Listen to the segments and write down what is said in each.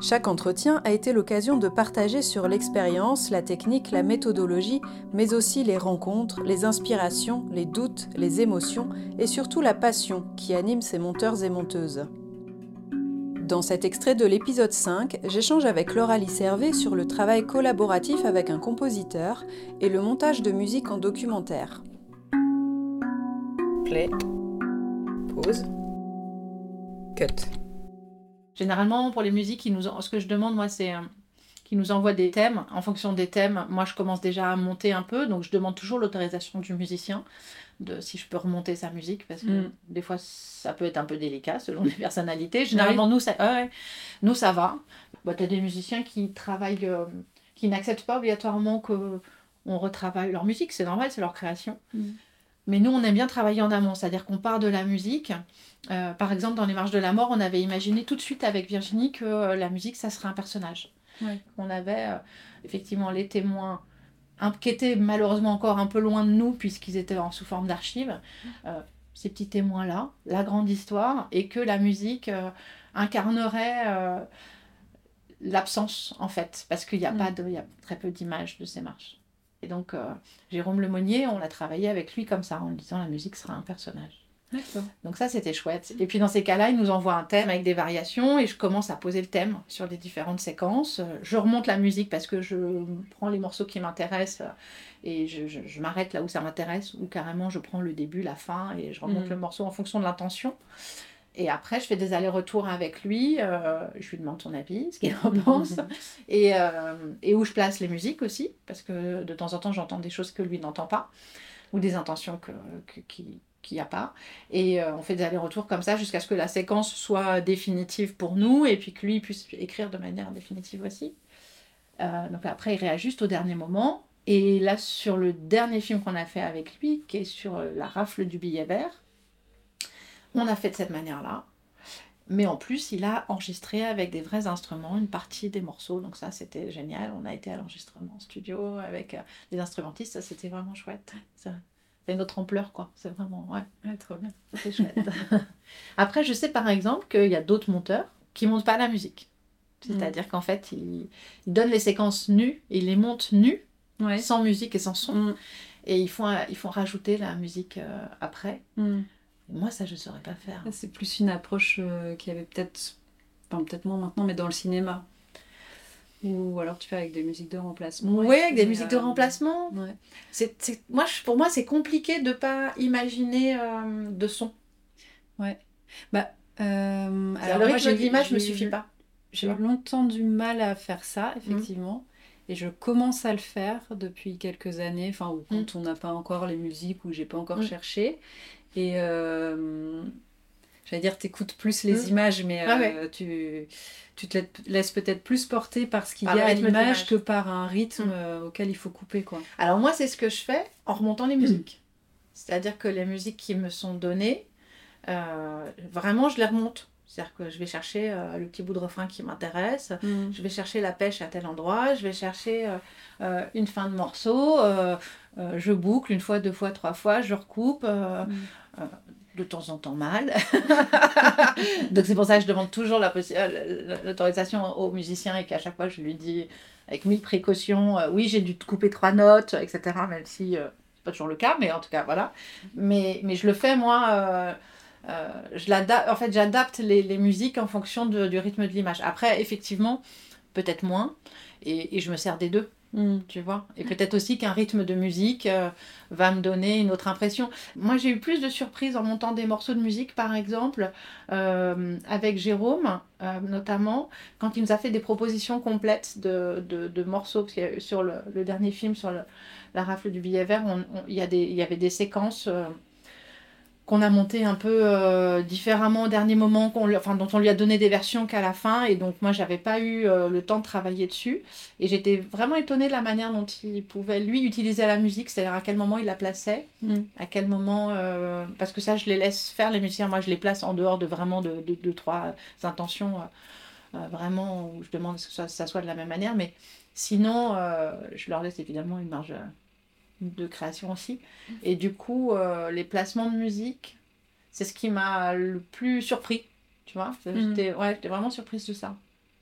Chaque entretien a été l'occasion de partager sur l'expérience, la technique, la méthodologie, mais aussi les rencontres, les inspirations, les doutes, les émotions et surtout la passion qui anime ces monteurs et monteuses. Dans cet extrait de l'épisode 5, j'échange avec Laura Servet sur le travail collaboratif avec un compositeur et le montage de musique en documentaire. Play. Pause. Cut. Généralement, pour les musiques, nous, ce que je demande, moi, c'est euh, qu'ils nous envoient des thèmes. En fonction des thèmes, moi, je commence déjà à monter un peu, donc je demande toujours l'autorisation du musicien de si je peux remonter sa musique, parce que mm. des fois, ça peut être un peu délicat selon les personnalités. Généralement, nous, ça, nous, ça va. Bah, tu as des musiciens qui travaillent, euh, qui n'acceptent pas obligatoirement que on retravaille leur musique, c'est normal, c'est leur création. Mm. Mais nous, on aime bien travailler en amont, c'est-à-dire qu'on part de la musique. Euh, par exemple, dans Les Marches de la Mort, on avait imaginé tout de suite avec Virginie que euh, la musique, ça serait un personnage. On avait euh, effectivement les témoins qui étaient malheureusement encore un peu loin de nous puisqu'ils étaient en, sous forme d'archives. ces petits témoins-là, la grande histoire, et que la musique incarnerait l'absence en fait, parce qu'il n'y a, mm. pas de, y a très peu d'images de ces marches. Et donc, euh, Jérôme Lemonnier, on a travaillé avec lui comme ça, en disant la musique sera un personnage. Donc ça, c'était chouette. Et puis dans ces cas-là, il nous envoie un thème avec des variations et je commence à poser le thème sur les différentes séquences. Je remonte la musique parce que je prends les morceaux qui m'intéressent et je, m'arrête là où ça m'intéresse ou carrément je prends le début, la fin et je remonte mm. le morceau en fonction de l'intention. Et après, je fais des allers-retours avec lui. Euh, je lui demande son avis, ce qu'il en pense. et, euh, et, où je place les musiques aussi. Parce que de temps en temps, j'entends des choses que lui n'entend pas. Ou des intentions que, qu'il n'y a pas. Et euh, on fait des allers-retours comme ça jusqu'à ce que la séquence soit définitive pour nous. Et puis que lui puisse écrire de manière définitive aussi. donc après, il réajuste au dernier moment. Et là, sur le dernier film qu'on a fait avec lui, qui est sur la rafle du billet vert, on a fait de cette manière-là. Mais en plus, il a enregistré avec des vrais instruments une partie des morceaux. Donc ça, c'était génial. On a été à l'enregistrement en studio avec euh, des instrumentistes. Ça, c'était vraiment chouette. C'est une autre ampleur, quoi. C'est vraiment... Ouais, trop bien. C'est chouette. Après, je sais par exemple qu'il y a d'autres monteurs qui montent pas la musique. C'est-à-dire mm. qu'en fait, ils, donnent les séquences nues, ils les montent nues, sans musique et sans son. Mm. Et ils font, ils font rajouter la musique euh, après. Mm. Moi, ça, je ne saurais pas faire. C'est plus une approche euh, qui avait peut-être, enfin peut-être moins maintenant, mais dans le cinéma. Ou alors tu fais avec des musiques de remplacement. Oui, avec des musiques de euh, remplacement. Ouais. C'est, moi, pour moi, c'est compliqué de pas imaginer euh, de son. Ouais. Bah, alors le rythme d'image ne me suffit pas. J'ai eu longtemps du mal à faire ça, mmh. effectivement. Et je commence à le faire depuis quelques années, enfin, quand mmh. on n'a pas encore les musiques, ou j'ai pas encore mmh. cherché. Et euh, j'allais dire, tu écoutes plus les mmh. images, mais ah euh, tu, tu te laisses peut-être plus porter par ce qu'il y a à l'image que par un rythme mmh. euh, auquel il faut couper. Quoi. Alors moi, c'est ce que je fais en remontant les musiques. C'est-à-dire que les musiques qui me sont données, vraiment, je les remonte. C'est-à-dire que je vais chercher le petit bout de refrain qui m'intéresse, mmh. je vais chercher la pêche à tel endroit, je vais chercher une fin de morceau, je boucle une fois, deux fois, trois fois, je recoupe de temps en temps mal. Donc c'est pour ça que je demande toujours euh, l'autorisation aux musiciens et qu'à chaque fois je lui dis avec mille précautions, euh, oui j'ai dû te couper trois notes, etc. Même si euh, c'est pas toujours le cas, mais en tout cas voilà. Mais, mais je le fais moi. Je en fait, j'adapte les, les, musiques en fonction du rythme de l'image. Après, effectivement, peut-être moins, et, et je me sers des deux. Mm. tu vois. Et peut-être aussi qu'un rythme de musique euh, va me donner une autre impression. Moi, j'ai eu plus de surprises en montant des morceaux de musique, par exemple, euh, avec Jérôme, euh, notamment, quand il nous a fait des propositions complètes de, de, morceaux. Parce que sur le, dernier film, sur la rafle du billet vert, il y, y avait des séquences qu'on a monté un peu euh, différemment au dernier moment, qu'on enfin, dont on lui a donné des versions qu'à la fin. Et donc, moi, j'avais pas eu euh, le temps de travailler dessus. Et j'étais vraiment étonnée de la manière dont il pouvait, lui, utiliser la musique, c'est-à-dire à quel moment il la plaçait, Mm. à quel moment. euh, parce que ça, je les laisse faire, les musiciens. Moi, je les place en dehors de vraiment de, de, de trois intentions, vraiment, où je demande que ça, ça soit de la même manière. Mais sinon, je leur laisse évidemment une marge. De création aussi. Et du coup, euh, les placements de musique, c'est ce qui m'a le plus surpris. Tu vois, Mhm. j'étais ouais, vraiment surprise de ça.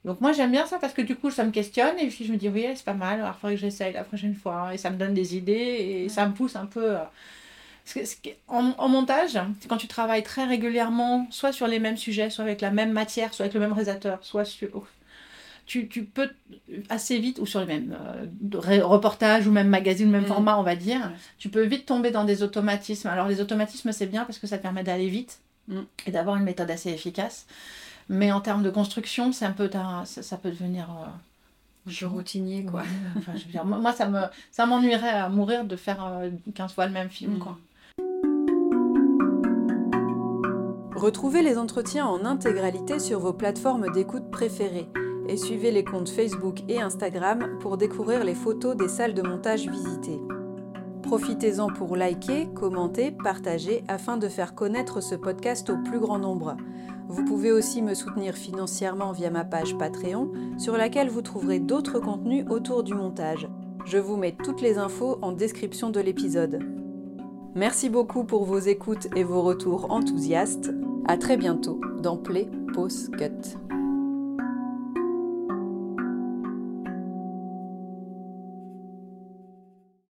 Donc moi j'aime bien ça parce que du coup ça me questionne et puis je me dis oui c'est pas mal, alors il faudrait que j'essaye la prochaine fois et ça me donne des idées et ça me pousse un peu. euh, en, en montage, quand tu travailles très régulièrement, soit sur les mêmes sujets, soit avec la même matière, soit avec le même réalisateur, soit sur... Tu, tu peux assez vite, ou sur les mêmes euh, reportages ou même magazines, même Mm. format on va dire, tu peux vite tomber dans des automatismes. Alors les automatismes c'est bien parce que ça te permet d'aller vite Mm. et d'avoir une méthode assez efficace. Mais en termes de construction, c'est un peu ça, ça peut devenir euh, Je routinier, quoi. Ouais, enfin, je veux dire, moi, moi, ça me ça m'ennuierait à mourir de faire euh, 15 fois le même film Mm. quoi. Retrouvez les entretiens en intégralité sur vos plateformes d'écoute préférées et suivez les comptes Facebook et Instagram pour découvrir les photos des salles de montage visitées. Profitez-en pour liker, commenter, partager afin de faire connaître ce podcast au plus grand nombre. Vous pouvez aussi me soutenir financièrement via ma page Patreon sur laquelle vous trouverez d'autres contenus autour du montage. Je vous mets toutes les infos en description de l'épisode. Merci beaucoup pour vos écoutes et vos retours enthousiastes. À très bientôt dans Play Pause Cut.